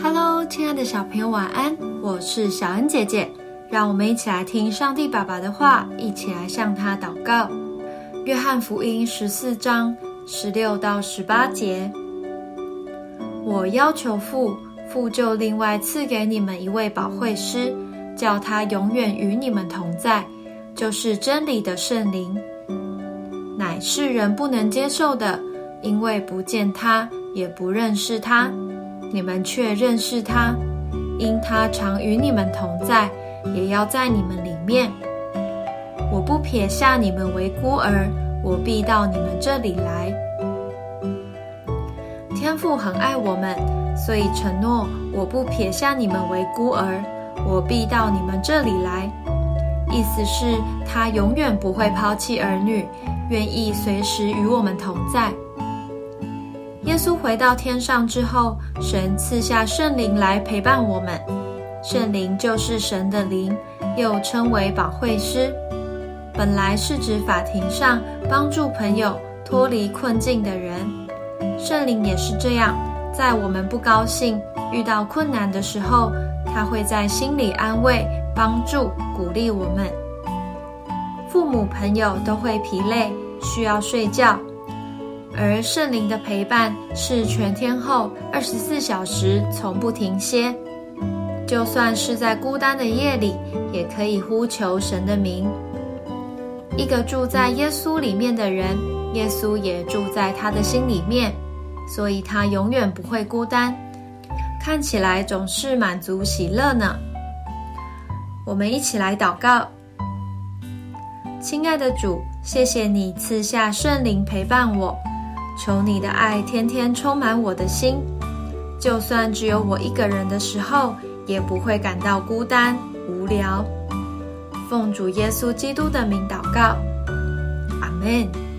Hello，亲爱的小朋友，晚安！我是小恩姐姐，让我们一起来听上帝爸爸的话，一起来向他祷告。约翰福音十四章十六到十八节：我要求父，父就另外赐给你们一位保惠师，叫他永远与你们同在，就是真理的圣灵，乃世人不能接受的，因为不见他，也不认识他。你们却认识他，因他常与你们同在，也要在你们里面。我不撇下你们为孤儿，我必到你们这里来。天父很爱我们，所以承诺我不撇下你们为孤儿，我必到你们这里来。意思是，他永远不会抛弃儿女，愿意随时与我们同在。耶稣回到天上之后，神赐下圣灵来陪伴我们。圣灵就是神的灵，又称为保惠师。本来是指法庭上帮助朋友脱离困境的人。圣灵也是这样，在我们不高兴、遇到困难的时候，他会在心里安慰、帮助、鼓励我们。父母、朋友都会疲累，需要睡觉。而圣灵的陪伴是全天候、二十四小时从不停歇，就算是在孤单的夜里，也可以呼求神的名。一个住在耶稣里面的人，耶稣也住在他的心里面，所以他永远不会孤单，看起来总是满足喜乐呢。我们一起来祷告，亲爱的主，谢谢你赐下圣灵陪伴我。求你的爱天天充满我的心，就算只有我一个人的时候，也不会感到孤单无聊。奉主耶稣基督的名祷告，阿门。